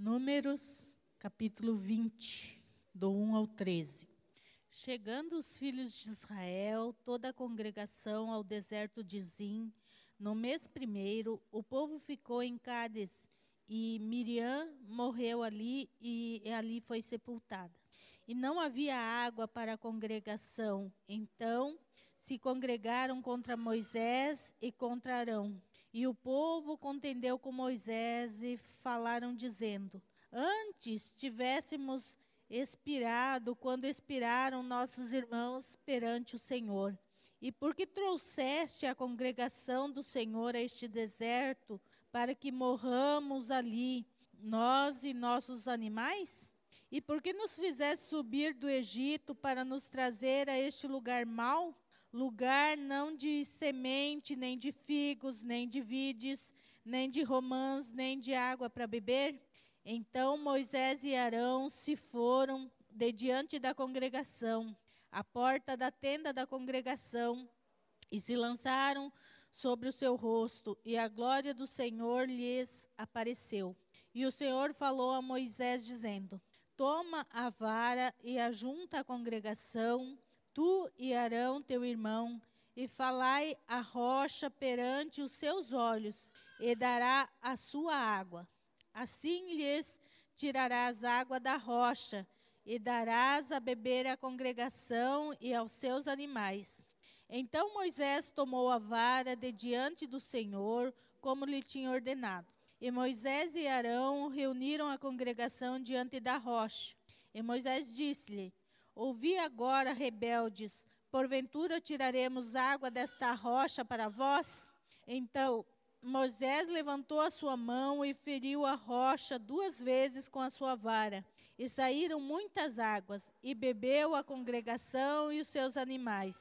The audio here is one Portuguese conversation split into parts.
Números, capítulo 20, do 1 ao 13. Chegando os filhos de Israel, toda a congregação ao deserto de Zim, no mês primeiro, o povo ficou em Cádiz e Miriam morreu ali e ali foi sepultada. E não havia água para a congregação. Então se congregaram contra Moisés e contra Arão. E o povo contendeu com Moisés e falaram, dizendo: Antes tivéssemos expirado quando expiraram nossos irmãos perante o Senhor. E porque trouxeste a congregação do Senhor a este deserto, para que morramos ali, nós e nossos animais? E por que nos fizeste subir do Egito para nos trazer a este lugar mau? Lugar não de semente, nem de figos, nem de vides, nem de romãs, nem de água para beber? Então Moisés e Arão se foram de diante da congregação, à porta da tenda da congregação, e se lançaram sobre o seu rosto, e a glória do Senhor lhes apareceu. E o Senhor falou a Moisés, dizendo: Toma a vara e ajunta a congregação tu e Arão, teu irmão, e falai a rocha perante os seus olhos, e dará a sua água. Assim lhes tirarás água da rocha, e darás a beber à congregação e aos seus animais. Então Moisés tomou a vara de diante do Senhor, como lhe tinha ordenado. E Moisés e Arão reuniram a congregação diante da rocha. E Moisés disse-lhe: Ouvi agora, rebeldes, porventura tiraremos água desta rocha para vós? Então Moisés levantou a sua mão e feriu a rocha duas vezes com a sua vara. E saíram muitas águas, e bebeu a congregação e os seus animais.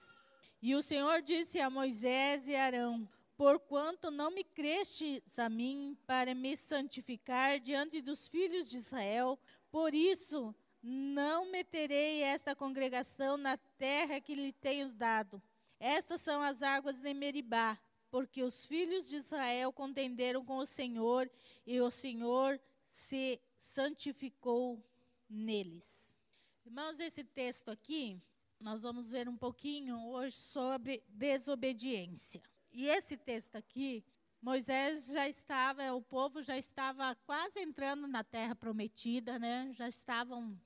E o Senhor disse a Moisés e Arão: Porquanto não me crestes a mim para me santificar diante dos filhos de Israel, por isso não meterei esta congregação na terra que lhe tenho dado. Estas são as águas de Meribá, porque os filhos de Israel contenderam com o Senhor, e o Senhor se santificou neles. Irmãos, esse texto aqui, nós vamos ver um pouquinho hoje sobre desobediência. E esse texto aqui, Moisés já estava, o povo já estava quase entrando na terra prometida, né? Já estavam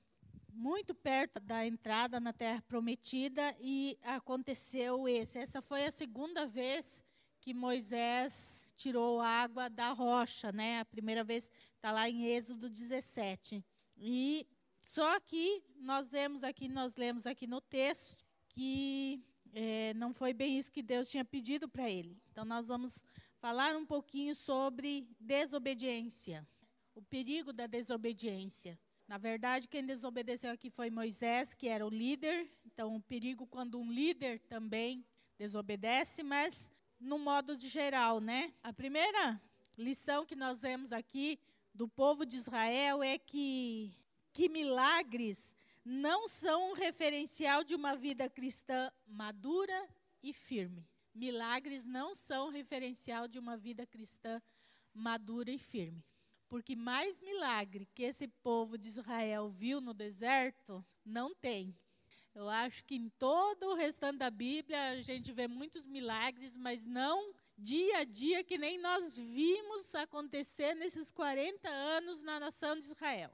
muito perto da entrada na terra prometida e aconteceu esse. Essa foi a segunda vez que Moisés tirou água da rocha, né? A primeira vez está lá em Êxodo 17. E só que nós vemos aqui, nós lemos aqui no texto que é, não foi bem isso que Deus tinha pedido para ele. Então nós vamos falar um pouquinho sobre desobediência, o perigo da desobediência. Na verdade, quem desobedeceu aqui foi Moisés, que era o líder. Então, o perigo quando um líder também desobedece, mas no modo de geral, né? A primeira lição que nós vemos aqui do povo de Israel é que que milagres não são um referencial de uma vida cristã madura e firme. Milagres não são referencial de uma vida cristã madura e firme. Porque mais milagre que esse povo de Israel viu no deserto, não tem. Eu acho que em todo o restante da Bíblia a gente vê muitos milagres, mas não dia a dia que nem nós vimos acontecer nesses 40 anos na nação de Israel.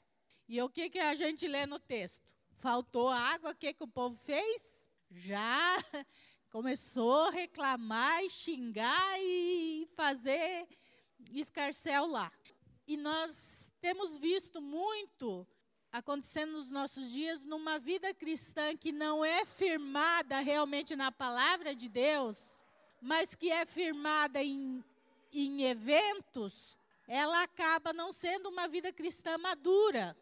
E o que, que a gente lê no texto? Faltou água, o que, que o povo fez? Já começou a reclamar e xingar e fazer escarcel lá. E nós temos visto muito acontecendo nos nossos dias numa vida cristã que não é firmada realmente na palavra de Deus, mas que é firmada em, em eventos, ela acaba não sendo uma vida cristã madura.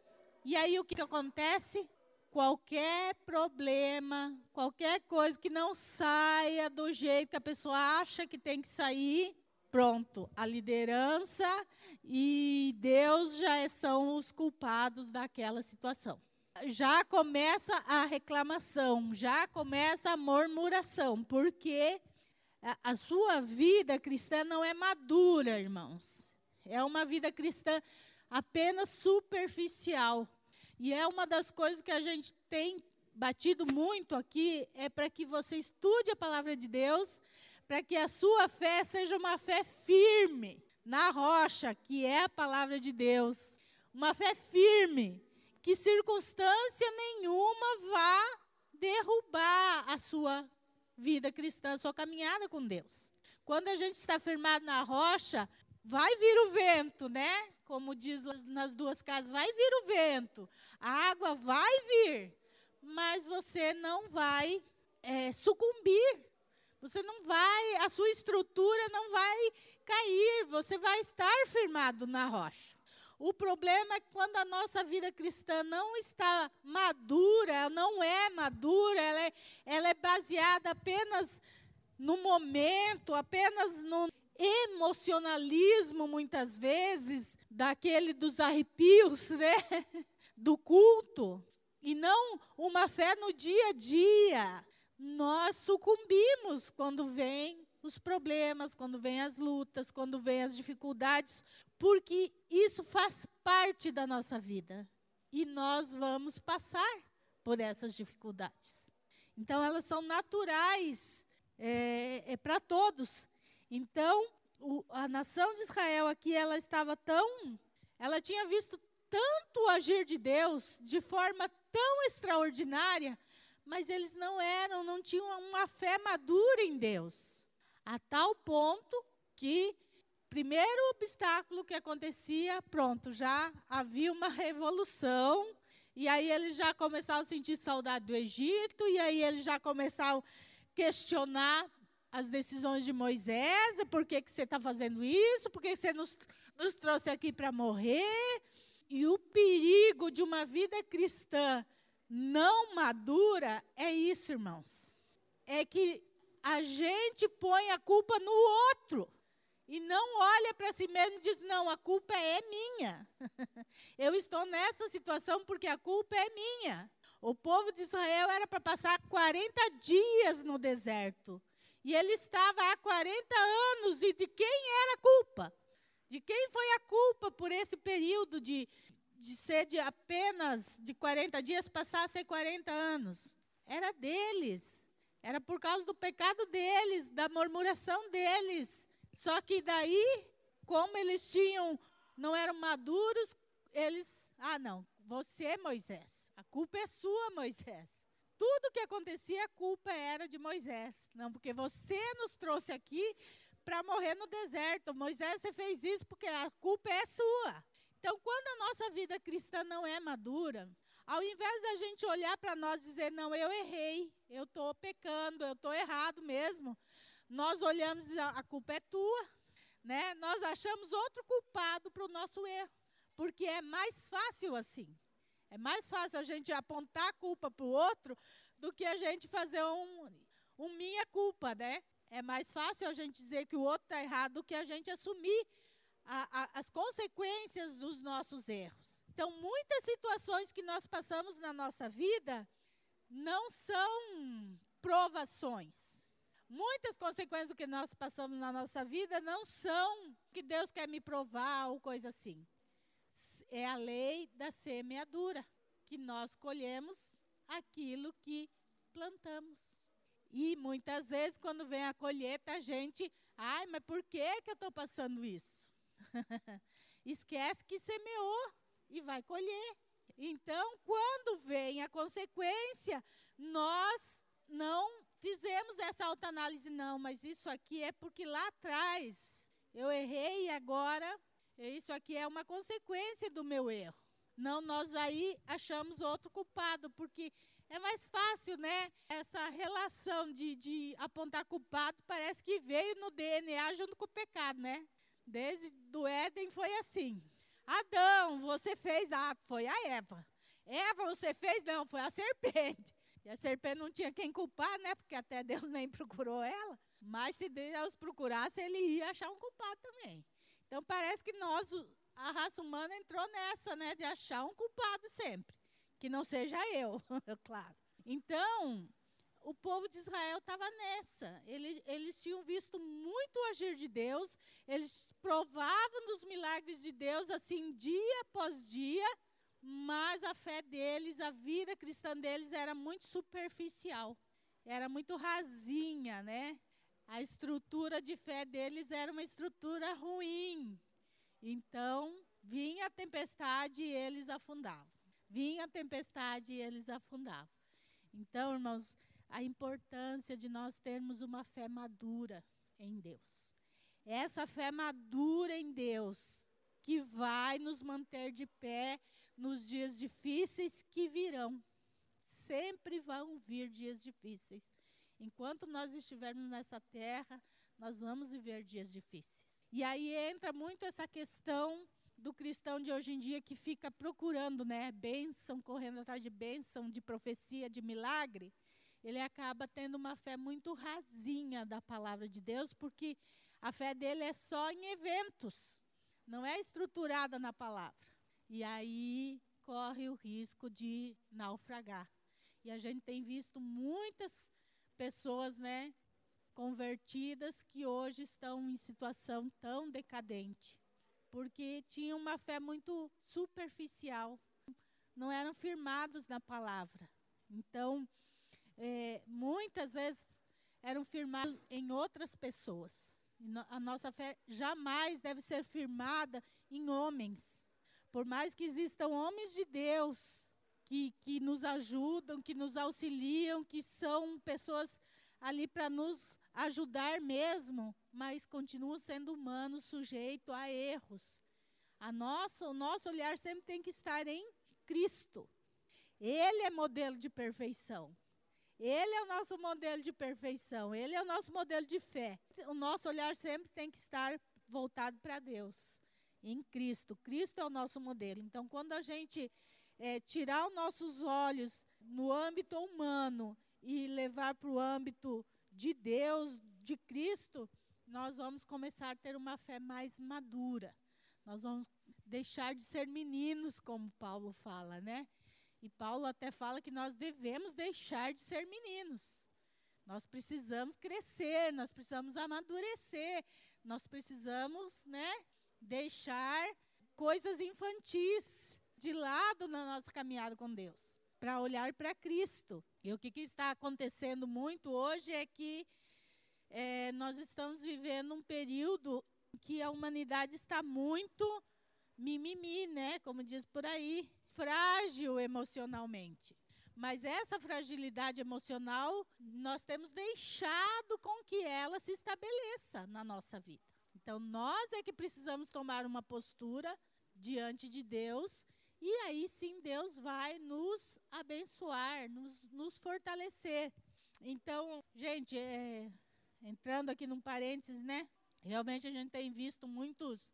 E aí o que acontece? Qualquer problema, qualquer coisa que não saia do jeito que a pessoa acha que tem que sair, pronto, a liderança e Deus já são os culpados daquela situação. Já começa a reclamação, já começa a murmuração, porque a sua vida cristã não é madura, irmãos. É uma vida cristã apenas superficial. E é uma das coisas que a gente tem batido muito aqui é para que você estude a palavra de Deus, para que a sua fé seja uma fé firme na rocha, que é a palavra de Deus. Uma fé firme, que circunstância nenhuma vá derrubar a sua vida cristã, a sua caminhada com Deus. Quando a gente está firmado na rocha, vai vir o vento, né? Como diz nas duas casas, vai vir o vento, a água vai vir, mas você não vai é, sucumbir. Você não vai, a sua estrutura não vai cair, você vai estar firmado na rocha. O problema é quando a nossa vida cristã não está madura, não é madura, ela é, ela é baseada apenas no momento, apenas no emocionalismo, muitas vezes, daquele dos arrepios, né? Do culto. E não uma fé no dia a dia. Nós sucumbimos quando vem os problemas, quando vem as lutas, quando vem as dificuldades, porque isso faz parte da nossa vida. E nós vamos passar por essas dificuldades. Então, elas são naturais é, é para todos. Então, o, a nação de Israel aqui, ela estava tão. Ela tinha visto tanto agir de Deus de forma tão extraordinária, mas eles não eram, não tinham uma fé madura em Deus. A tal ponto que, primeiro obstáculo que acontecia, pronto, já havia uma revolução. E aí eles já começaram a sentir saudade do Egito, e aí eles já começaram questionar as decisões de Moisés, por que, que você está fazendo isso, por que você nos, nos trouxe aqui para morrer. E o perigo de uma vida cristã não madura é isso, irmãos. É que a gente põe a culpa no outro e não olha para si mesmo e diz: não, a culpa é minha. Eu estou nessa situação porque a culpa é minha. O povo de Israel era para passar 40 dias no deserto. E ele estava há 40 anos. E de quem era a culpa? De quem foi a culpa por esse período de, de ser de apenas de 40 dias passar a ser 40 anos? Era deles. Era por causa do pecado deles, da murmuração deles. Só que daí, como eles tinham, não eram maduros, eles, ah não, você, Moisés, a culpa é sua, Moisés. Tudo que acontecia, a culpa era de Moisés. Não, porque você nos trouxe aqui para morrer no deserto. Moisés, você fez isso porque a culpa é sua. Então, quando a nossa vida cristã não é madura, ao invés da gente olhar para nós e dizer, não, eu errei, eu estou pecando, eu estou errado mesmo, nós olhamos e dizemos, a culpa é tua. Né? Nós achamos outro culpado para o nosso erro porque é mais fácil assim. É mais fácil a gente apontar a culpa para o outro do que a gente fazer um, um minha culpa, né? É mais fácil a gente dizer que o outro está errado do que a gente assumir a, a, as consequências dos nossos erros. Então, muitas situações que nós passamos na nossa vida não são provações. Muitas consequências que nós passamos na nossa vida não são que Deus quer me provar ou coisa assim é a lei da semeadura, que nós colhemos aquilo que plantamos. E muitas vezes, quando vem a colheita, a gente, ai, mas por que, que eu estou passando isso? Esquece que semeou e vai colher. Então, quando vem a consequência, nós não fizemos essa autoanálise, não, mas isso aqui é porque lá atrás eu errei e agora isso aqui é uma consequência do meu erro. Não, nós aí achamos outro culpado, porque é mais fácil, né? Essa relação de, de apontar culpado parece que veio no DNA junto com o pecado, né? Desde do Éden foi assim. Adão, você fez, ah, foi a Eva. Eva, você fez, não, foi a serpente. E a serpente não tinha quem culpar, né? Porque até Deus nem procurou ela. Mas se Deus procurasse, ele ia achar um culpado também. Então parece que nós, a raça humana, entrou nessa, né, de achar um culpado sempre, que não seja eu, claro. Então, o povo de Israel estava nessa. Eles, eles tinham visto muito agir de Deus, eles provavam dos milagres de Deus, assim, dia após dia, mas a fé deles, a vida cristã deles era muito superficial, era muito rasinha, né? A estrutura de fé deles era uma estrutura ruim. Então, vinha a tempestade e eles afundavam. Vinha a tempestade e eles afundavam. Então, irmãos, a importância de nós termos uma fé madura em Deus. Essa fé madura em Deus que vai nos manter de pé nos dias difíceis que virão. Sempre vão vir dias difíceis. Enquanto nós estivermos nessa terra, nós vamos viver dias difíceis. E aí entra muito essa questão do cristão de hoje em dia que fica procurando, né, bênção, correndo atrás de bênção, de profecia, de milagre ele acaba tendo uma fé muito rasinha da palavra de Deus, porque a fé dele é só em eventos, não é estruturada na palavra. E aí corre o risco de naufragar. E a gente tem visto muitas pessoas, né, convertidas que hoje estão em situação tão decadente, porque tinham uma fé muito superficial, não eram firmados na palavra. Então, é, muitas vezes eram firmados em outras pessoas. A nossa fé jamais deve ser firmada em homens. Por mais que existam homens de Deus que, que nos ajudam, que nos auxiliam, que são pessoas ali para nos ajudar mesmo, mas continuam sendo humanos, sujeitos a erros. A nossa, o nosso olhar sempre tem que estar em Cristo. Ele é modelo de perfeição. Ele é o nosso modelo de perfeição, ele é o nosso modelo de fé. O nosso olhar sempre tem que estar voltado para Deus, em Cristo. Cristo é o nosso modelo. Então, quando a gente é, tirar os nossos olhos no âmbito humano e levar para o âmbito de Deus, de Cristo, nós vamos começar a ter uma fé mais madura. Nós vamos deixar de ser meninos, como Paulo fala, né? E Paulo até fala que nós devemos deixar de ser meninos. Nós precisamos crescer, nós precisamos amadurecer, nós precisamos, né, deixar coisas infantis de lado na nossa caminhada com Deus, para olhar para Cristo. E o que, que, está acontecendo muito hoje é que é, nós estamos vivendo um período que a humanidade está muito mimimi, né? Como diz por aí, frágil emocionalmente. Mas essa fragilidade emocional, nós temos deixado com que ela se estabeleça na nossa vida. Então, nós é que precisamos tomar uma postura diante de Deus, e aí sim Deus vai nos abençoar, nos, nos fortalecer. Então, gente, é, entrando aqui num parênteses, né? Realmente a gente tem visto muitos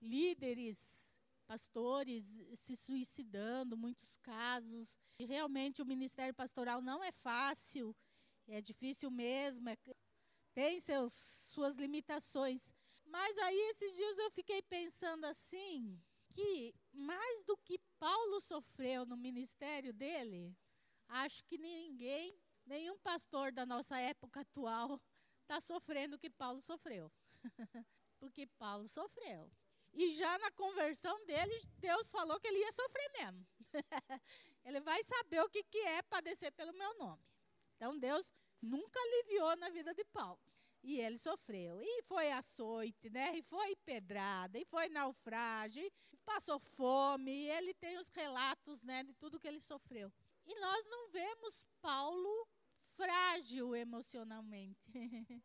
líderes, pastores se suicidando, muitos casos. E realmente o ministério pastoral não é fácil, é difícil mesmo, é, tem seus, suas limitações. Mas aí esses dias eu fiquei pensando assim, que mais do que Paulo sofreu no ministério dele, acho que ninguém, nenhum pastor da nossa época atual está sofrendo o que Paulo sofreu. Porque Paulo sofreu. E já na conversão dele, Deus falou que ele ia sofrer mesmo. ele vai saber o que, que é padecer pelo meu nome. Então Deus nunca aliviou na vida de Paulo. E ele sofreu. E foi açoite, né? E foi pedrada, e foi naufrágio, e passou fome. E ele tem os relatos né, de tudo que ele sofreu. E nós não vemos Paulo frágil emocionalmente.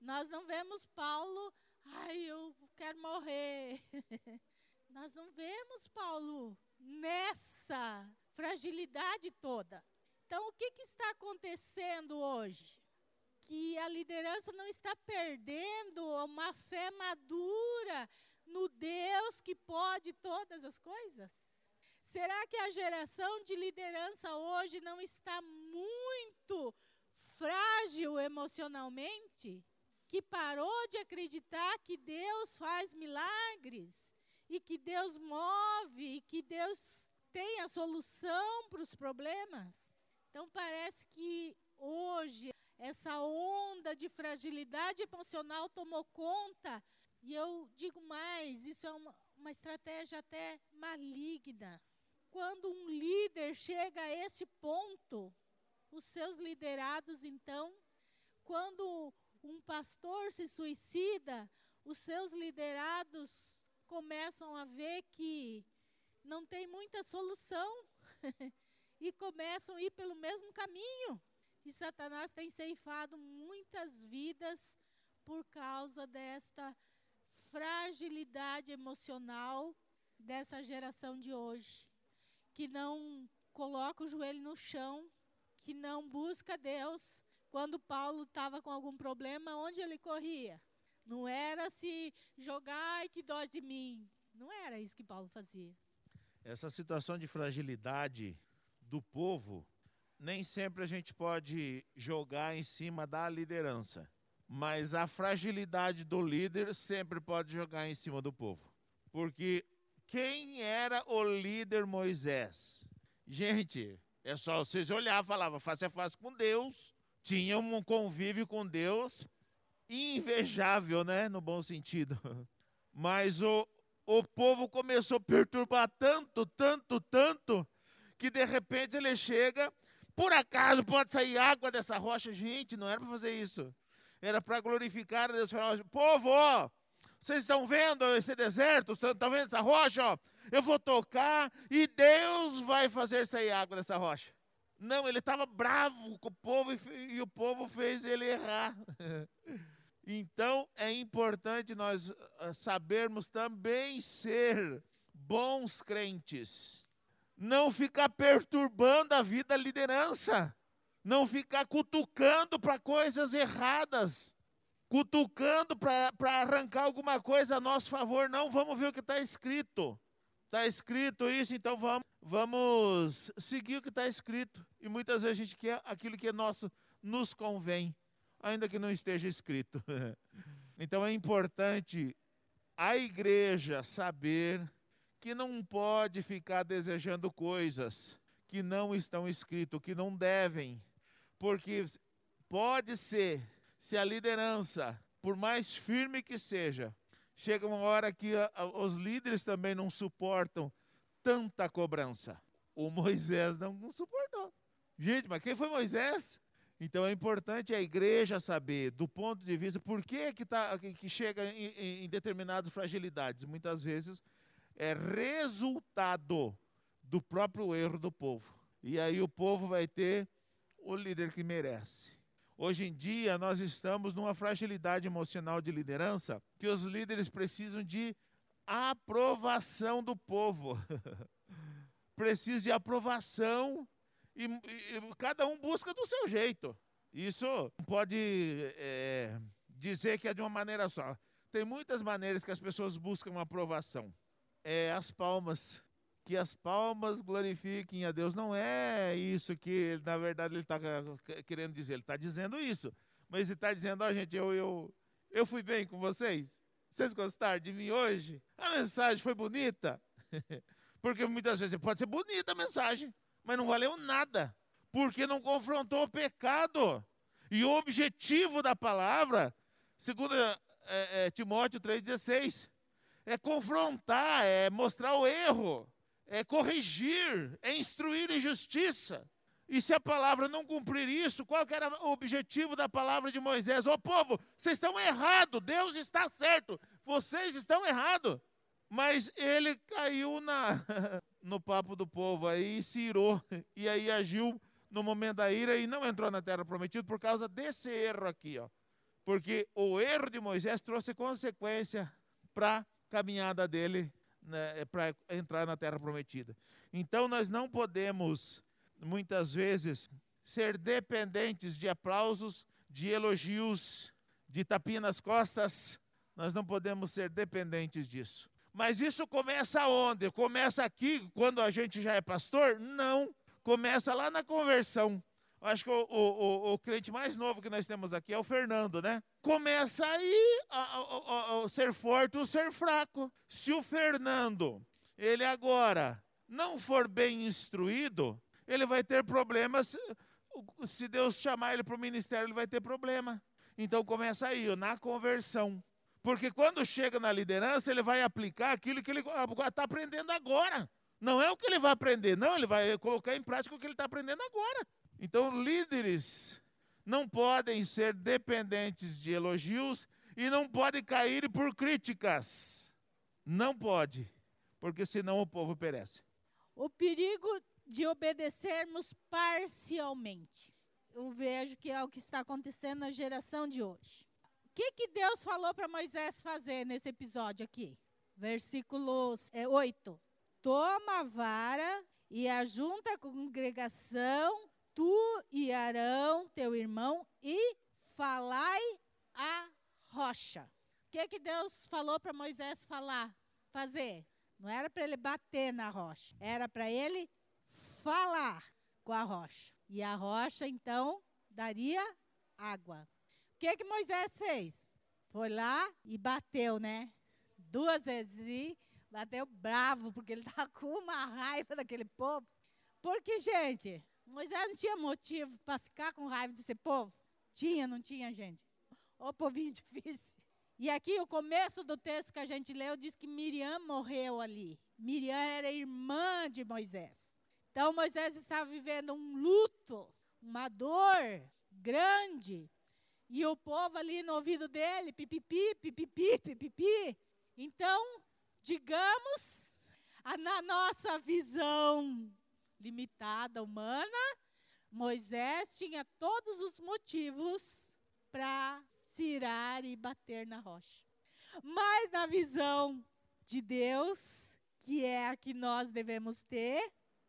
nós não vemos Paulo ai, eu quero morrer. Nós não vemos Paulo nessa fragilidade toda. Então, o que, que está acontecendo hoje? Que a liderança não está perdendo uma fé madura no Deus que pode todas as coisas? Será que a geração de liderança hoje não está muito frágil emocionalmente? Que parou de acreditar que Deus faz milagres e que Deus move e que Deus tem a solução para os problemas. Então parece que hoje essa onda de fragilidade emocional tomou conta. E eu digo mais: isso é uma, uma estratégia até maligna. Quando um líder chega a este ponto, os seus liderados, então, quando um pastor se suicida, os seus liderados começam a ver que não tem muita solução e começam a ir pelo mesmo caminho. E Satanás tem ceifado muitas vidas por causa desta fragilidade emocional dessa geração de hoje, que não coloca o joelho no chão, que não busca Deus. Quando Paulo estava com algum problema, onde ele corria? Não era se jogar e que dó de mim. Não era isso que Paulo fazia. Essa situação de fragilidade do povo, nem sempre a gente pode jogar em cima da liderança. Mas a fragilidade do líder sempre pode jogar em cima do povo. Porque quem era o líder Moisés? Gente, é só vocês olhar, falava face a face com Deus, tinha um convívio com Deus invejável, né, no bom sentido. Mas o, o povo começou a perturbar tanto, tanto, tanto, que de repente ele chega, por acaso pode sair água dessa rocha? Gente, não era para fazer isso era para glorificar a Deus. Povo, ó, vocês estão vendo esse deserto? Estão vendo essa rocha? Ó? Eu vou tocar e Deus vai fazer sair água dessa rocha. Não, ele estava bravo com o povo e, o povo fez ele errar. então é importante nós ah, sabermos também ser bons crentes. Não ficar perturbando a vida da liderança não ficar cutucando para coisas erradas, cutucando para arrancar alguma coisa a nosso favor. Não, vamos ver o que está escrito. Está escrito isso, então vamos, vamos seguir o que está escrito. E muitas vezes a gente quer aquilo que é nosso, nos convém, ainda que não esteja escrito. então é importante a igreja saber que não pode ficar desejando coisas que não estão escritas, que não devem porque pode ser, se a liderança, por mais firme que seja, chega uma hora que a, a, os líderes também não suportam tanta cobrança. O Moisés não, não suportou. Gente, mas quem foi Moisés? Então é importante a igreja saber, do ponto de vista, por que, que, tá, que chega em, em determinadas fragilidades. Muitas vezes é resultado do próprio erro do povo. E aí o povo vai ter o líder que merece. Hoje em dia, nós estamos numa fragilidade emocional de liderança que os líderes precisam de aprovação do povo. Precisa de aprovação e, e, cada um busca do seu jeito. Isso pode é, dizer que é de uma maneira só. Tem muitas maneiras que as pessoas buscam aprovação. É as palmas que as palmas glorifiquem a Deus. Não é isso que, na verdade, ele está querendo dizer. Ele está dizendo isso. Mas ele está dizendo, ó, oh, gente, eu, eu, eu fui bem com vocês. Vocês gostaram de mim hoje? A mensagem foi bonita? Porque muitas vezes pode ser bonita a mensagem, mas não valeu nada. Porque não confrontou o pecado. E o objetivo da palavra, segundo é, é, Timóteo 3,16, é confrontar, é mostrar o erro é corrigir, é instruir em justiça. E se a palavra não cumprir isso, qual era o objetivo da palavra de Moisés? Ô oh, povo, vocês estão errados, Deus está certo, vocês estão errados. Mas ele caiu na, no papo do povo aí se irou. E aí agiu no momento da ira e não entrou na terra prometida por causa desse erro aqui. Ó. Porque o erro de Moisés trouxe consequência para a caminhada dele né, é para entrar na terra prometida. Então nós não podemos, muitas vezes, ser dependentes de aplausos, de elogios, de tapinha nas costas. Nós não podemos ser dependentes disso. Mas isso começa onde? Começa aqui, quando a gente já é pastor? Não. Começa lá na conversão. Acho que o, o, o, crente mais novo que nós temos aqui é o Fernando, né? Começa aí a, a, a, ser forte ou ser fraco. Se o Fernando, ele agora não for bem instruído, ele vai ter problemas se Deus chamar ele para o ministério, ele vai ter problema. Então começa aí, na conversão. Porque quando chega na liderança, ele vai aplicar aquilo que ele está aprendendo agora. Não é o que ele vai aprender, não, ele vai colocar em prática o que ele está aprendendo agora. Então, líderes não podem ser dependentes de elogios e não podem cair por críticas. Não pode, porque senão o povo perece. O perigo de obedecermos parcialmente. Eu vejo que é o que está acontecendo na geração de hoje. O que, que Deus falou para Moisés fazer nesse episódio aqui? Versículo é, 8. Toma a vara e ajunta a congregação, tu e Arão, teu irmão, e falai a rocha. O que, que Deus falou para Moisés falar, fazer? Não era para ele bater na rocha, era para ele falar com a rocha. E a rocha, então, daria água. O que, que Moisés fez? Foi lá e bateu, né? Duas vezes e bateu bravo, porque ele estava com uma raiva daquele povo. Porque, gente, Moisés não tinha motivo para ficar com raiva desse povo? Tinha, não tinha, gente? Ô povinho difícil. E aqui o começo do texto que a gente leu diz que Miriam morreu ali. Miriam era irmã de Moisés. Então Moisés estava vivendo um luto, uma dor grande. E o povo ali no ouvido dele, pipipi, pipipi, pipipi. Então, digamos, na nossa visão limitada humana, Moisés tinha todos os motivos para se irar e bater na rocha. Mas na visão de Deus, que é a que nós devemos ter,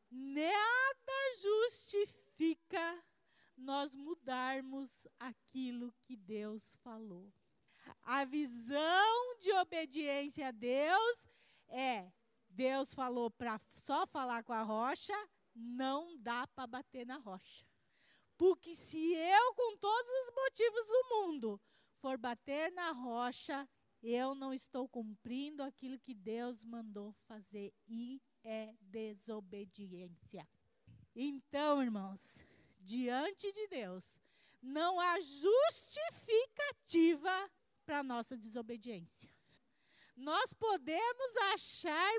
nada justifica nós mudarmos aquilo que Deus falou. A visão de obediência a Deus é: Deus falou para só falar com a rocha, não dá para bater na rocha. Porque se eu, com todos os motivos do mundo, for bater na rocha, eu não estou cumprindo aquilo que Deus mandou fazer e é desobediência. Então, irmãos, diante de Deus, não há justificativa para nossa desobediência. Nós podemos achar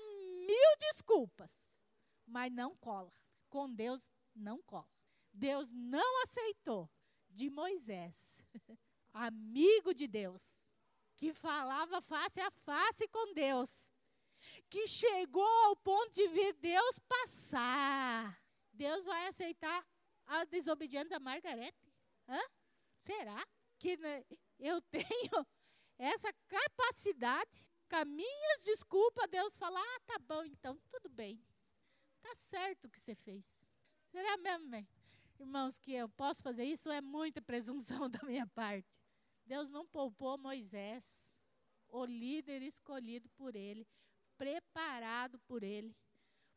mil desculpas, mas não cola. Com Deus, não cola. Deus não aceitou de Moisés, amigo de Deus, que falava face a face com Deus, que chegou ao ponto de ver Deus passar. Deus vai aceitar a desobediência da Margarete? Hã? Será que né, eu tenho essa capacidade? Com minhas desculpas, Deus falar: ah, tá bom, então, tudo bem. Tá certo o que você fez. Será mesmo, bem? Irmãos, que eu posso fazer isso é muita presunção da minha parte. Deus não poupou Moisés, o líder escolhido por ele, preparado por ele.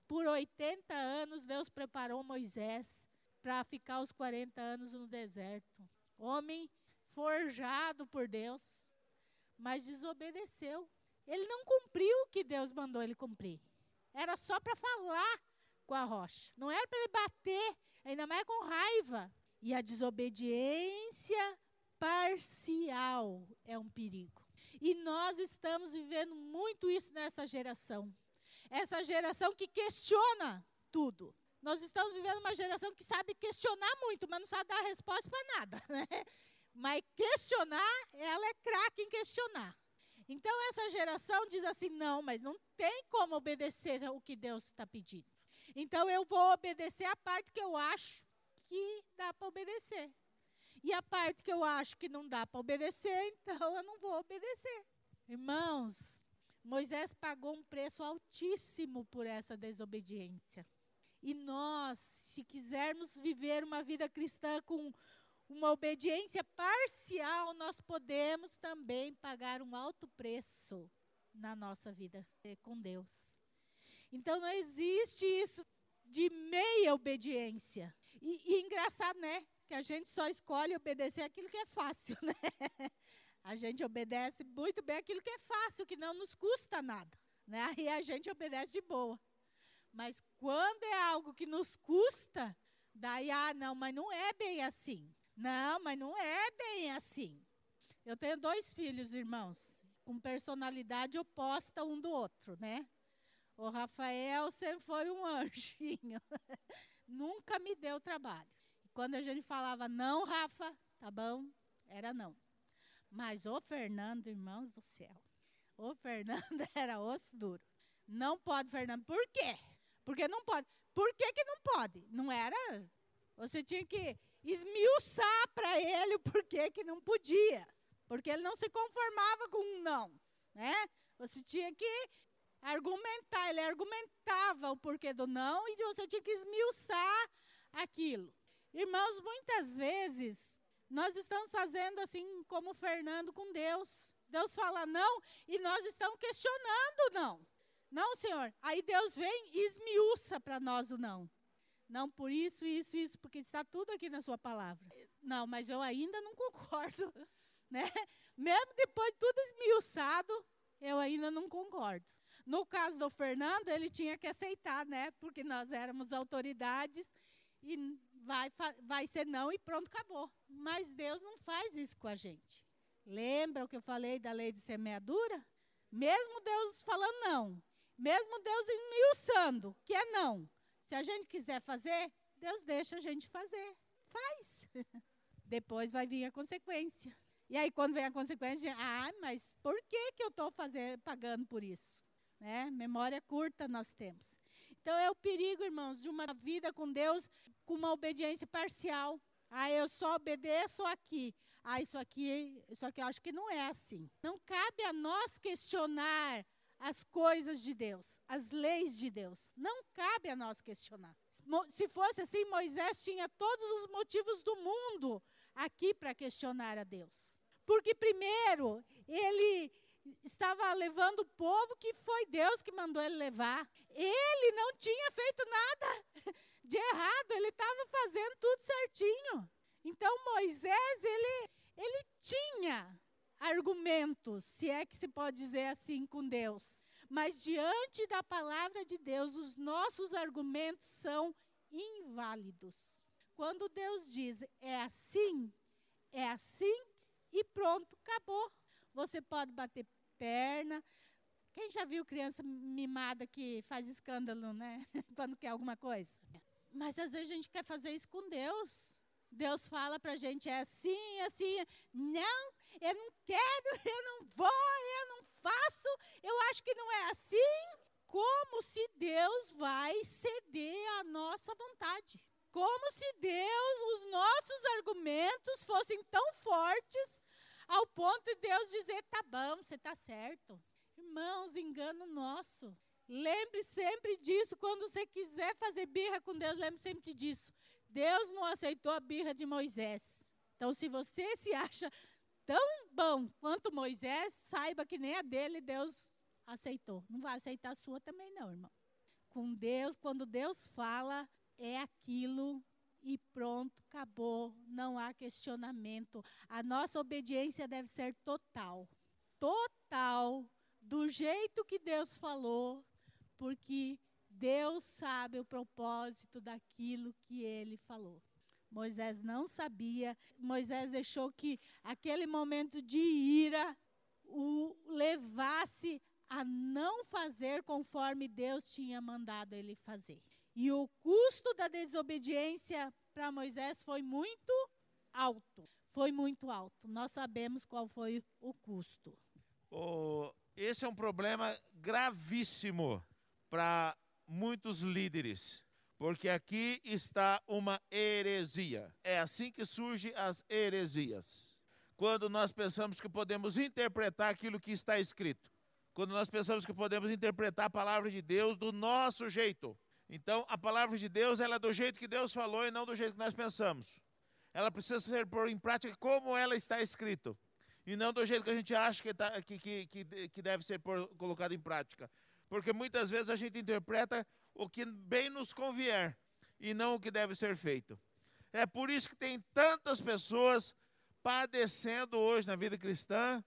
Por 80 anos, Deus preparou Moisés para ficar os 40 anos no deserto. Homem forjado por Deus, mas desobedeceu. Ele não cumpriu o que Deus mandou ele cumprir. Era só para falar com a rocha. Não era para ele bater ainda mais com raiva. E a desobediência parcial é um perigo. E nós estamos vivendo muito isso nessa geração. Essa geração que questiona tudo. Nós estamos vivendo uma geração que sabe questionar muito, mas não sabe dar resposta para nada. Né? Mas questionar, ela é craque em questionar. Então essa geração diz assim: não, mas não tem como obedecer o que Deus está pedindo. Então eu vou obedecer a parte que eu acho que dá para obedecer. E a parte que eu acho que não dá para obedecer, então eu não vou obedecer. Irmãos, Moisés pagou um preço altíssimo por essa desobediência. E nós, se quisermos viver uma vida cristã com uma obediência parcial, nós podemos também pagar um alto preço na nossa vida com Deus. Então não existe isso de meia obediência. E, e engraçado, né? Que a gente só escolhe obedecer aquilo que é fácil, né? A gente obedece muito bem aquilo que é fácil, que não nos custa nada. Né? Aí a gente obedece de boa. Mas quando é algo que nos custa, Daí, ah, não, mas não é bem assim. Não, mas não é bem assim. Eu tenho dois filhos, irmãos, com personalidade oposta um do outro, né? O Rafael sempre foi um anjinho. Nunca me deu trabalho. Quando a gente falava, não, Rafa, tá bom, era não. Mas o Fernando, irmãos do céu, o Fernando era osso duro. Não pode, Fernando. Por quê? Porque não pode. Por que, que não pode? Não era. Você tinha que esmiuçar para ele o porquê que não podia. Porque ele não se conformava com um não. Né? Você tinha que argumentar. Ele argumentava o porquê do não e você tinha que esmiuçar aquilo. Irmãos, muitas vezes nós estamos fazendo assim como Fernando com Deus. Deus fala não e nós estamos questionando não. Não, Senhor. Aí Deus vem e esmiuça para nós o não. Não por isso, isso, isso, porque está tudo aqui na sua palavra. Não, mas eu ainda não concordo, né? Mesmo depois de tudo esmiuçado, eu ainda não concordo. No caso do Fernando, ele tinha que aceitar, né? Porque nós éramos autoridades e vai, vai ser não e pronto, acabou. Mas Deus não faz isso com a gente. Lembra o que eu falei da lei de semeadura? Mesmo Deus falando não, mesmo Deus esmiuçando, que é não. Se a gente quiser fazer, Deus deixa a gente fazer. Faz. Depois vai vir a consequência. E aí, quando vem a consequência, ah, mas por que, que eu estou pagando por isso? Né? Memória curta nós temos. Então, é o perigo, irmãos, de uma vida com Deus com uma obediência parcial. Ah, eu só obedeço aqui. Ah, isso aqui, isso aqui eu acho que não é assim. Não cabe a nós questionar as coisas de Deus, as leis de Deus. Não cabe a nós questionar. Se fosse assim, Moisés tinha todos os motivos do mundo aqui para questionar a Deus. Porque, primeiro, ele estava levando o povo que foi Deus que mandou ele levar. Ele não tinha feito nada de errado, ele estava fazendo tudo certinho. Então, Moisés, ele, ele tinha argumentos, se é que se pode dizer assim com Deus. Mas diante da palavra de Deus, os nossos argumentos são inválidos. Quando Deus diz é assim, é assim e pronto, acabou. Você pode bater perna. Quem já viu criança mimada que faz escândalo, né? Quando quer alguma coisa? Mas às vezes a gente quer fazer isso com Deus. Deus fala para a gente, é assim, assim. Não, eu não quero, eu não vou, eu não faço, eu acho que não é assim. Como se Deus vai ceder à nossa vontade. Como se Deus, os nossos argumentos fossem tão fortes ao ponto de Deus dizer: tá bom, você está certo. Irmãos, engano nosso. Lembre sempre disso. Quando você quiser fazer birra com Deus, lembre sempre disso. Deus não aceitou a birra de Moisés. Então, se você se acha tão bom quanto Moisés, saiba que nem a dele Deus aceitou. Não vai aceitar a sua também, não, irmão. Com Deus, quando Deus fala, é aquilo e pronto, acabou. Não há questionamento. A nossa obediência deve ser total. Total. Do jeito que Deus falou, porque Deus sabe o propósito daquilo que ele falou. Moisés não sabia. Moisés deixou que aquele momento de ira o levasse a não fazer conforme Deus tinha mandado ele fazer. E o custo da desobediência para Moisés foi muito alto. Foi muito alto. Nós sabemos qual foi o custo. Oh, esse é um problema gravíssimo para muitos líderes porque aqui está uma heresia. É assim que surgem as heresias. Quando nós pensamos que podemos interpretar aquilo que está escrito. Quando nós pensamos que podemos interpretar a palavra de Deus do nosso jeito. Então, a palavra de Deus ela é do jeito que Deus falou e não do jeito que nós pensamos. Ela precisa ser por em prática como ela está escrito. E não do jeito que a gente acha que, tá, que, que, que deve ser por, colocado em prática. Porque muitas vezes a gente interpreta o que bem nos convier e não o que deve ser feito. É por isso que tem tantas pessoas padecendo hoje na vida cristã.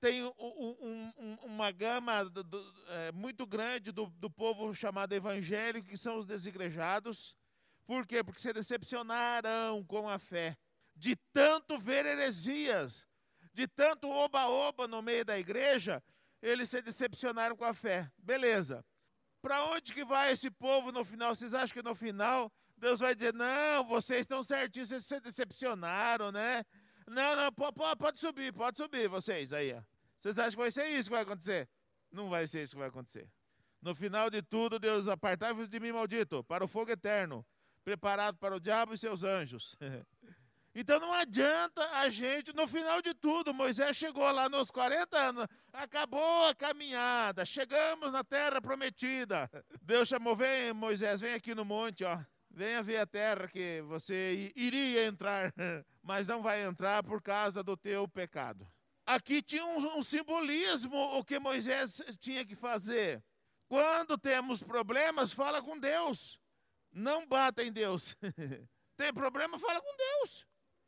Tem um, um, um, uma gama do, do, é, muito grande do, do povo chamado evangélico, que são os desigrejados, Por quê? Porque se decepcionaram com a fé. De tanto ver heresias, de tanto oba-oba no meio da igreja, eles se decepcionaram com a fé. Beleza. Para onde que vai esse povo no final? Vocês acham que no final Deus vai dizer: não, vocês estão certinhos, vocês se decepcionaram, né? Não, não, pode, subir, pode subir, vocês aí. Ó. Vocês acham que vai ser isso que vai acontecer? Não vai ser isso que vai acontecer. No final de tudo, Deus apartai-vos de mim, maldito, para o fogo eterno, preparado para o diabo e seus anjos. então não adianta a gente, no final de tudo, Moisés chegou lá nos 40 anos, acabou a caminhada, chegamos na terra prometida. Deus chamou, vem Moisés, vem aqui no monte, ó. Venha ver a terra que você iria entrar, mas não vai entrar por causa do teu pecado. Aqui tinha um, um simbolismo o que Moisés tinha que fazer. Quando temos problemas, fala com Deus. Não bata em Deus. Tem problema, fala com Deus.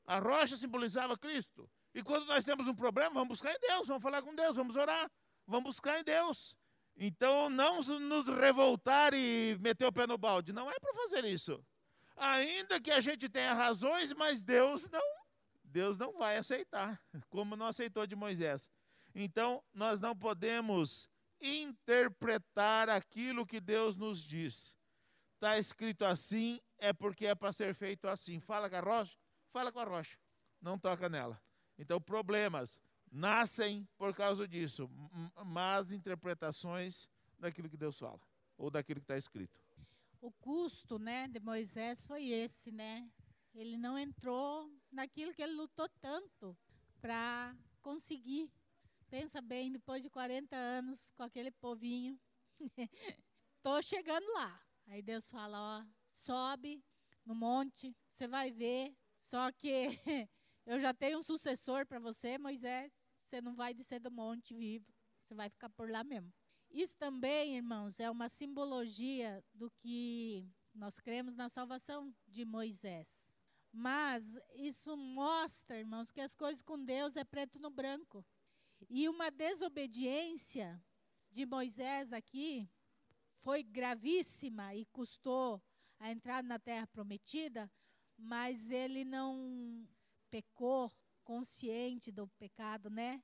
A rocha simbolizava Cristo. E quando nós temos um problema, vamos buscar em Deus, vamos falar com Deus, vamos orar, vamos buscar em Deus. Então, não nos revoltar e meter o pé no balde. Não é para fazer isso. Ainda que a gente tenha razões, mas Deus não, Deus não vai aceitar, como não aceitou de Moisés. Então, nós não podemos interpretar aquilo que Deus nos diz. Está escrito assim, é porque é para ser feito assim. Fala com a rocha, fala com a rocha. Não toca nela. Então, problemas nascem por causa disso, más interpretações daquilo que Deus fala, ou daquilo que está escrito. O custo né, de Moisés foi esse, né? Ele não entrou naquilo que ele lutou tanto para conseguir. Pensa bem, depois de 40 anos com aquele povinho, estou chegando lá. Aí Deus fala, ó, sobe no monte, você vai ver. Só que eu já tenho um sucessor para você, Moisés. Você não vai descer do monte vivo. Você vai ficar por lá mesmo. Isso também, irmãos, é uma simbologia do que nós cremos na salvação de Moisés. Mas isso mostra, irmãos, que as coisas com Deus é preto no branco. E uma desobediência de Moisés aqui foi gravíssima e custou a entrada na terra prometida, mas ele não pecou consciente do pecado, né?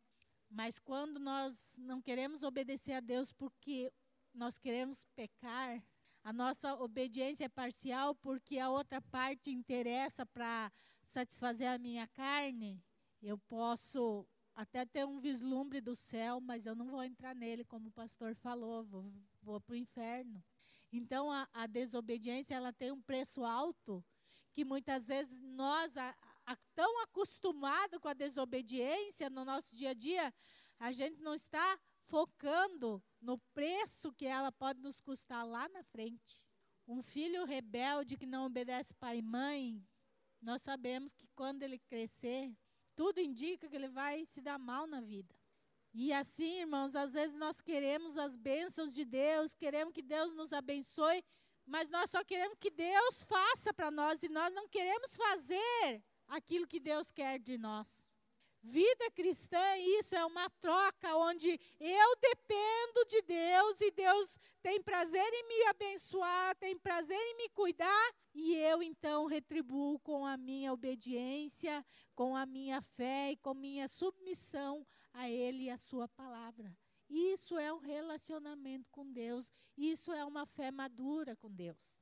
Mas quando nós não queremos obedecer a Deus porque nós queremos pecar, a nossa obediência é parcial porque a outra parte interessa para satisfazer a minha carne, eu posso até ter um vislumbre do céu, mas eu não vou entrar nele, como o pastor falou, vou, vou para o inferno. Então, a, a, desobediência ela tem um preço alto que muitas vezes nós, a, tão acostumado com a desobediência no nosso dia a dia, a gente não está focando no preço que ela pode nos custar lá na frente. Um filho rebelde que não obedece pai e mãe, nós sabemos que quando ele crescer, tudo indica que ele vai se dar mal na vida. E assim, irmãos, às vezes nós queremos as bênçãos de Deus, queremos que Deus nos abençoe, mas nós só queremos que Deus faça para nós e nós não queremos fazer aquilo que Deus quer de nós. Vida cristã, isso é uma troca onde eu dependo de Deus e Deus tem prazer em me abençoar, tem prazer em me cuidar e eu então retribuo com a minha obediência, com a minha fé e com minha submissão a Ele e a Sua palavra. Isso é um relacionamento com Deus, isso é uma fé madura com Deus.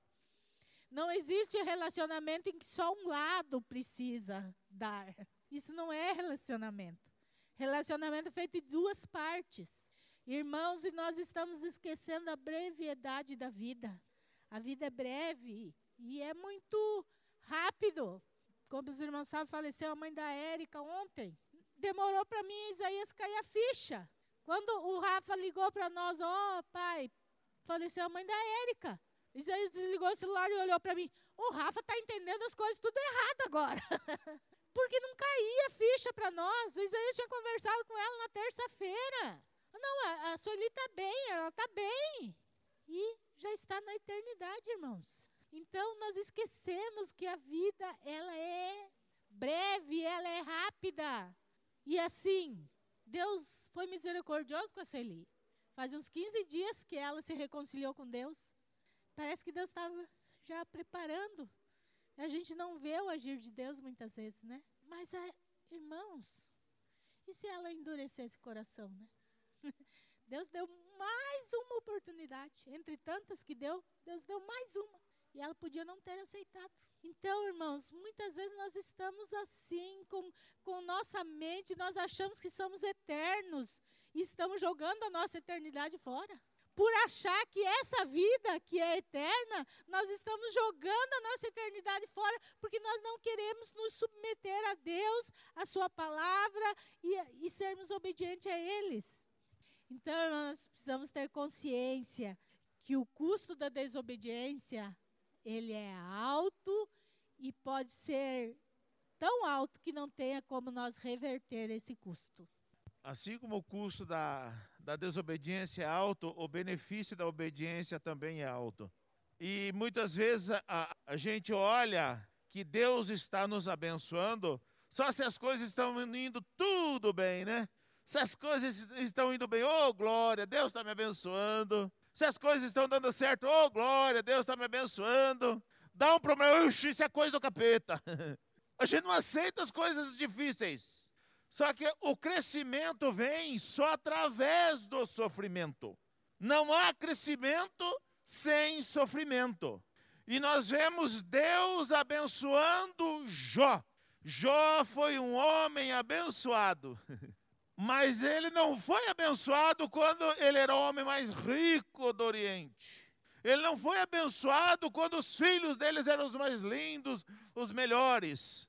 Não existe relacionamento em que só um lado precisa dar. Isso não é relacionamento. Relacionamento é feito de duas partes. Irmãos, e nós estamos esquecendo a brevidade da vida. A vida é breve e é muito rápido. Como os irmãos sabem, faleceu a mãe da Érica ontem. Demorou para mim, Isaías, cair a ficha. Quando o Rafa ligou para nós, ó oh, pai, faleceu a mãe da Érica. Isaías desligou o celular e olhou para mim. O Rafa está entendendo as coisas tudo errado agora. Porque não caía ficha para nós. Isaías tinha conversado com ela na terça-feira. Não, a, a Sueli está bem, ela está bem. E já está na eternidade, irmãos. Então nós esquecemos que a vida ela é breve, ela é rápida. E assim, Deus foi misericordioso com a Sueli. Faz uns 15 dias que ela se reconciliou com Deus. Parece que Deus estava já preparando A gente não vê o agir de Deus muitas vezes, né? Mas, é, irmãos, e se ela endurecesse o coração, né? Deus deu mais uma oportunidade. Entre tantas que deu, Deus deu mais uma. E ela podia não ter aceitado. Então, irmãos, muitas vezes nós estamos assim, com, com nossa mente, nós achamos que somos eternos e estamos jogando a nossa eternidade fora. Por achar que essa vida que é eterna, nós estamos jogando a nossa eternidade fora, porque nós não queremos nos submeter a Deus, a Sua palavra e, e sermos obedientes a eles. Então, nós precisamos ter consciência que o custo da desobediência, ele é alto e pode ser tão alto que não tenha como nós reverter esse custo. Assim como o custo da, da desobediência é alto, o benefício da obediência também é alto. E muitas vezes a, a gente olha que Deus está nos abençoando, só se as coisas estão indo tudo bem, né? Se as coisas estão indo bem, oh glória, Deus está me abençoando. Se as coisas estão dando certo, oh glória, Deus está me abençoando. Dá um problema, isso é coisa do capeta. A gente não aceita as coisas difíceis. Só que o crescimento vem só através do sofrimento. Não há crescimento sem sofrimento. E nós vemos Deus abençoando Jó. Jó foi um homem abençoado. Mas ele não foi abençoado quando ele era o homem mais rico do Oriente. Ele não foi abençoado quando os filhos deles eram os mais lindos, os melhores.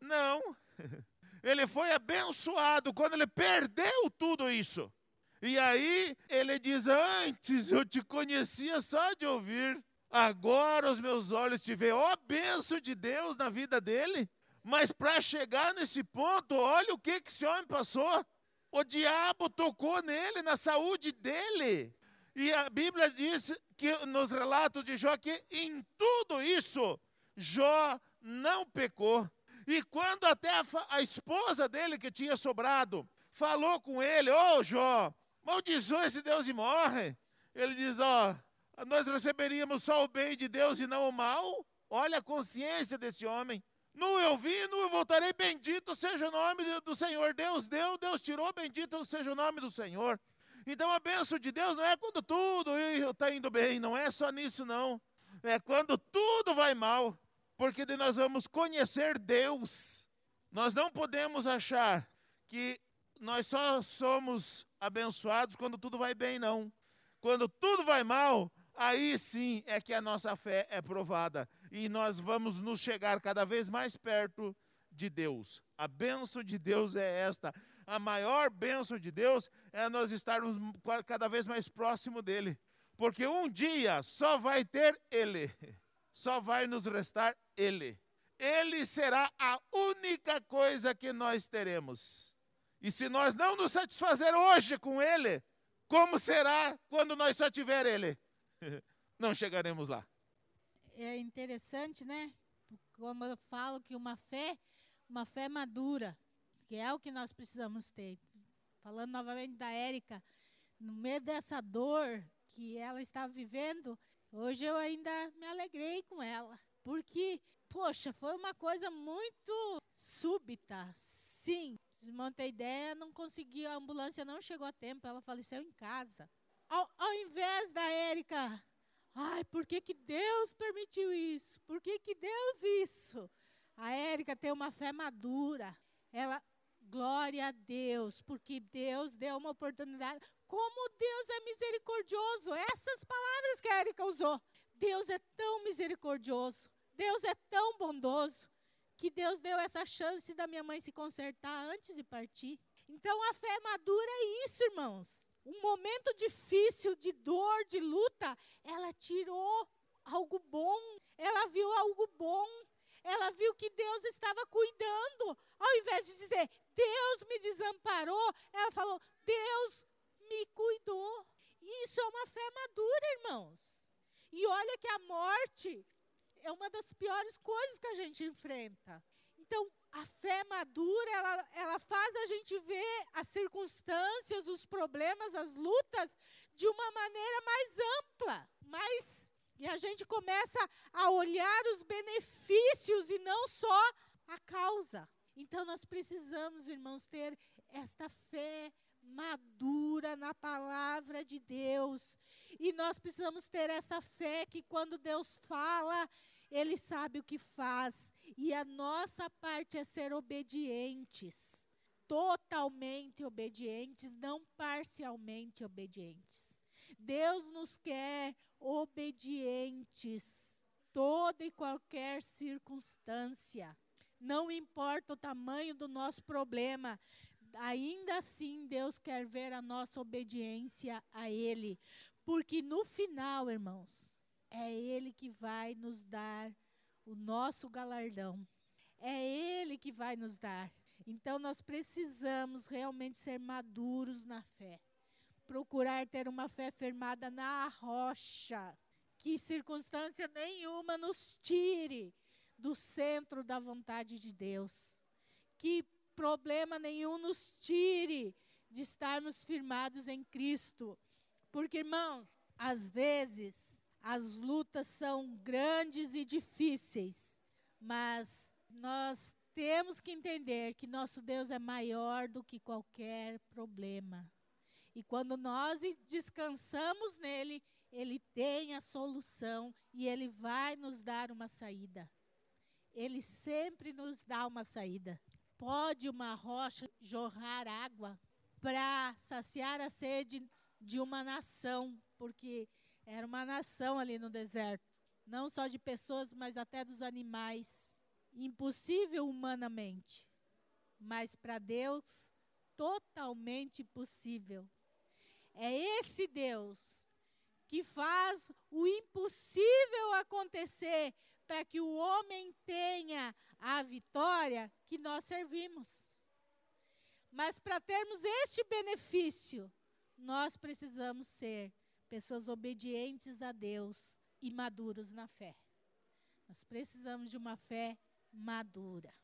Não. Ele foi abençoado quando ele perdeu tudo isso. E aí ele diz: Antes eu te conhecia só de ouvir, agora os meus olhos te veem. Ó, oh, benção de Deus na vida dele. Mas para chegar nesse ponto, olha o que, que esse homem passou. O diabo tocou nele, na saúde dele. E a Bíblia diz que nos relatos de Jó que em tudo isso Jó não pecou. E quando até a, a esposa dele que tinha sobrado falou com ele, ô oh, Jó, maldiçoa esse Deus e morre. Ele diz, ó, oh, nós receberíamos só o bem de Deus e não o mal. Olha a consciência desse homem. Nu eu vi, nu eu voltarei, bendito seja o nome do Senhor. Deus deu, Deus tirou, bendito seja o nome do Senhor. Então a bênção de Deus não é quando tudo está indo bem, não é só nisso não. É quando tudo vai mal, porque nós vamos conhecer Deus. Nós não podemos achar que nós só somos abençoados quando tudo vai bem, não. Quando tudo vai mal, aí sim é que a nossa fé é provada e nós vamos nos chegar cada vez mais perto de Deus. A bênção de Deus é esta. A maior bênção de Deus é nós estarmos cada vez mais próximo dele. Porque um dia só vai ter Ele, só vai nos restar Ele. Ele será a única coisa que nós teremos. E se nós não nos satisfazer hoje com Ele, como será quando nós só tiver Ele? Não chegaremos lá é interessante, né? Como eu falo que uma fé, uma fé madura, que é o que nós precisamos ter. Falando novamente da Érica, no meio dessa dor que ela estava vivendo, hoje eu ainda me alegrei com ela. Porque, poxa, foi uma coisa muito súbita. Sim, desmontei ideia, não consegui, a ambulância não chegou a tempo, ela faleceu em casa. Ao, ao invés da Érica Ai, por que, que Deus permitiu isso? Por que, que Deus isso? A Érica tem uma fé madura. Ela, glória a Deus, porque Deus deu uma oportunidade. Como Deus é misericordioso. Essas palavras que a Érica usou. Deus é tão misericordioso. Deus é tão bondoso. Que Deus deu essa chance da minha mãe se consertar antes de partir. Então a fé madura é isso, irmãos um momento difícil de dor, de luta, ela tirou algo bom, ela viu algo bom, ela viu que Deus estava cuidando. Ao invés de dizer, Deus me desamparou, ela falou, Deus me cuidou. Isso é uma fé madura, irmãos. E olha que a morte é uma das piores coisas que a gente enfrenta. Então, a fé madura, ela, ela faz a gente ver as circunstâncias, os problemas, as lutas de uma maneira mais ampla, mais E a gente começa a olhar os benefícios e não só a causa. Então nós precisamos, irmãos, ter esta fé madura na palavra de Deus. E nós precisamos ter essa fé que quando Deus fala, ele sabe o que faz. E a nossa parte é ser obedientes. Totalmente obedientes, não parcialmente obedientes. Deus nos quer obedientes, toda e qualquer circunstância. Não importa o tamanho do nosso problema, ainda assim Deus quer ver a nossa obediência a Ele. Porque no final, irmãos, é Ele que vai nos dar o nosso galardão. É Ele que vai nos dar. Então nós precisamos realmente ser maduros na fé. Procurar ter uma fé firmada na rocha. Que circunstância nenhuma nos tire do centro da vontade de Deus. Que problema nenhum nos tire de estarmos firmados em Cristo. Porque, irmãos, às vezes as lutas são grandes e difíceis, mas nós temos que entender que nosso Deus é maior do que qualquer problema. E quando nós descansamos nele, ele tem a solução e ele vai nos dar uma saída. Ele sempre nos dá uma saída. Pode uma rocha jorrar água para saciar a sede de uma nação, porque era uma nação ali no deserto, não só de pessoas, mas até dos animais. Impossível humanamente, mas para Deus totalmente possível. É esse Deus que faz o impossível acontecer para que o homem tenha a vitória que nós servimos. Mas para termos este benefício, nós precisamos ser pessoas obedientes a Deus e maduros na fé. Nós precisamos de uma fé madura.